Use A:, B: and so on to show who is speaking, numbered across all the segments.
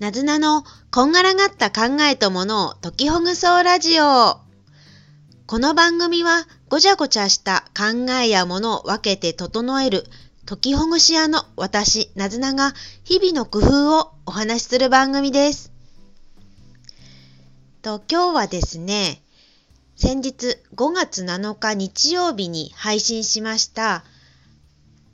A: なずなのこんがらがった考えとものを解きほぐそうラジオ。この番組はごちゃごちゃした考えやものを分けて整える解きほぐし屋の私、なずなが日々の工夫をお話しする番組です。と今日はですね、先日5月7日日曜日に配信しました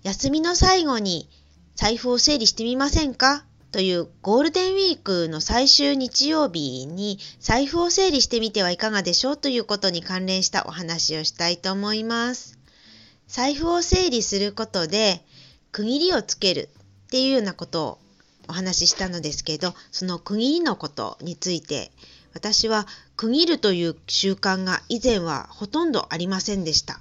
A: 休みの最後に財布を整理してみませんか？というゴールデンウィークの最終日曜日に財布を整理してみてはいかがでしょうということに関連したお話をしたいと思います。財布を整理することで区切りをつけるっていうようなことをお話ししたのですけど、その区切りのことについて私は区切るという習慣が以前はほとんどありませんでした。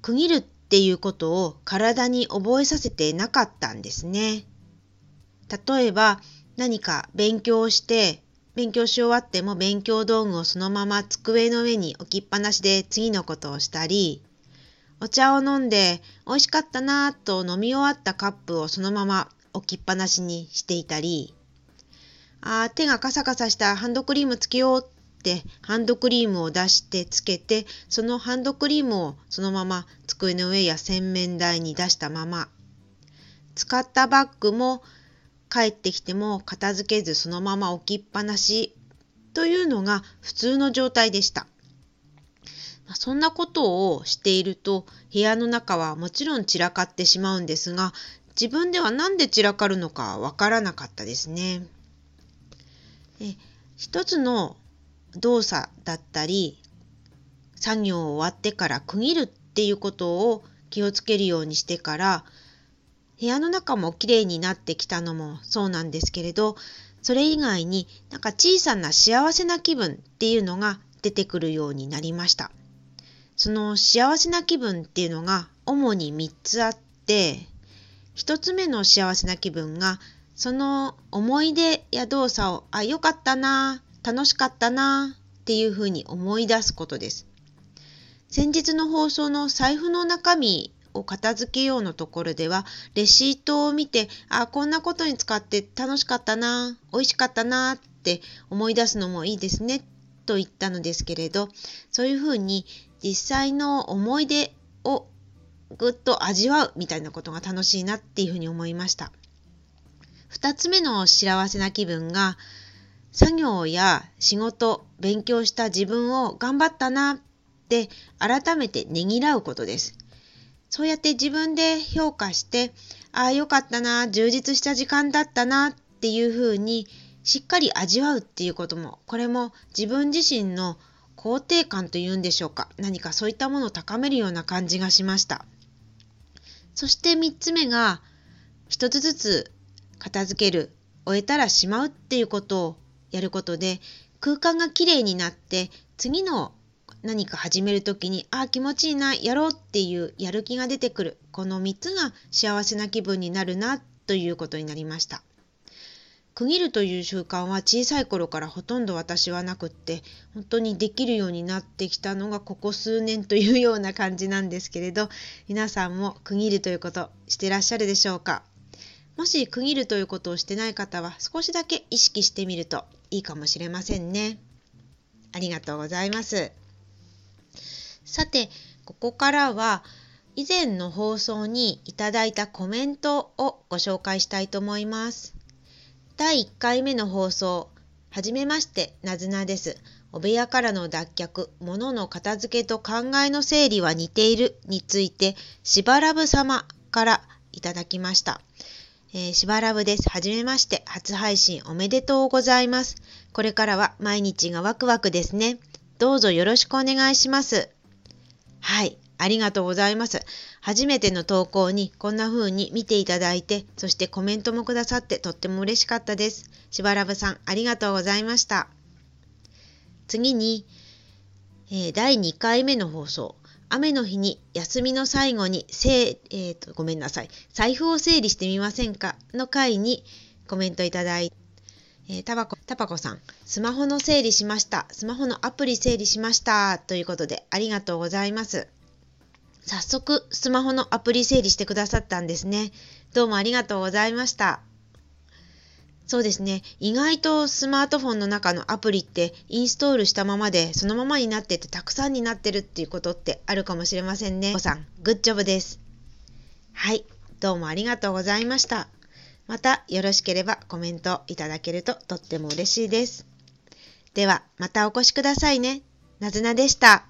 A: 区切るっていうことを体に覚えさせてなかったんですね。例えば何か勉強して勉強し終わっても勉強道具をそのまま机の上に置きっぱなしで次のことをしたりお茶を飲んで美味しかったなぁと飲み終わったカップをそのまま置きっぱなしにしていたりあ手がカサカサしたハンドクリームつけようってハンドクリームを出してつけてそのハンドクリームをそのまま机の上や洗面台に出したまま使ったバッグも帰ってきても片付けずそのまま置きっぱなしというのが普通の状態でした。そんなことをしていると部屋の中はもちろん散らかってしまうんですが自分では何で散らかるのかわからなかったですね。え一つの動作だったり作業を終わってから区切るっていうことを気をつけるようにしてから部屋の中も綺麗になってきたのもそうなんですけれど、それ以外になんか小さな幸せな気分っていうのが出てくるようになりました。その幸せな気分っていうのが主に3つあって、1つ目の幸せな気分がその思い出や動作を、あ、よかったな、楽しかったなっていうふうに思い出すことです。先日の放送の財布の中身を片付けようのところでは、レシートを見て、あ、こんなことに使って楽しかったな、美味しかったなって思い出すのもいいですね、と言ったのですけれど、そういうふうに実際の思い出をぐっと味わうみたいなことが楽しいなっていうふうに思いました。二つ目の幸せな気分が、作業や仕事、勉強した自分を頑張ったなって改めてねぎらうことです。そうやって自分で評価して、ああ、よかったな、充実した時間だったなっていうふうにしっかり味わうっていうことも、これも自分自身の肯定感というんでしょうか。何かそういったものを高めるような感じがしました。そして3つ目が、一つずつ片付ける、終えたらしまうっていうことをやることで、空間がきれいになって、次の何か始める時にああ気持ちいいなやろうっていうやる気が出てくるこの3つが幸せな気分になるなということになりました区切るという習慣は小さい頃からほとんど私はなくって本当にできるようになってきたのがここ数年というような感じなんですけれど皆さんも区切るということしてらっしゃるでしょうかもし区切るということをしてない方は少しだけ意識してみるといいかもしれませんね。ありがとうございます。さて、ここからは以前の放送にいただいたコメントをご紹介したいと思います。第1回目の放送、はじめまして、なずなです。お部屋からの脱却、物の片付けと考えの整理は似ているについて、しばらぶ様からいただきました。えー、しばらぶです。はじめまして。初配信おめでとうございます。これからは毎日がワクワクですね。どうぞよろしくお願いします。はい、ありがとうございます。初めての投稿にこんな風に見ていただいて、そしてコメントもくださってとっても嬉しかったです。しばらぶさん、ありがとうございました。次に、えー、第2回目の放送。雨の日に休みの最後にせえーと、ごめんなさい。財布を整理してみませんか？の回にコメントいただいて、えー、タバコ、タバコさん、スマホの整理しました。スマホのアプリ整理しました。ということで、ありがとうございます。早速、スマホのアプリ整理してくださったんですね。どうもありがとうございました。そうですね。意外とスマートフォンの中のアプリってインストールしたままでそのままになっててたくさんになってるっていうことってあるかもしれませんね。おさん、グッジョブです。はい。どうもありがとうございました。またよろしければコメントいただけるととっても嬉しいです。ではまたお越しくださいね。なずなでした。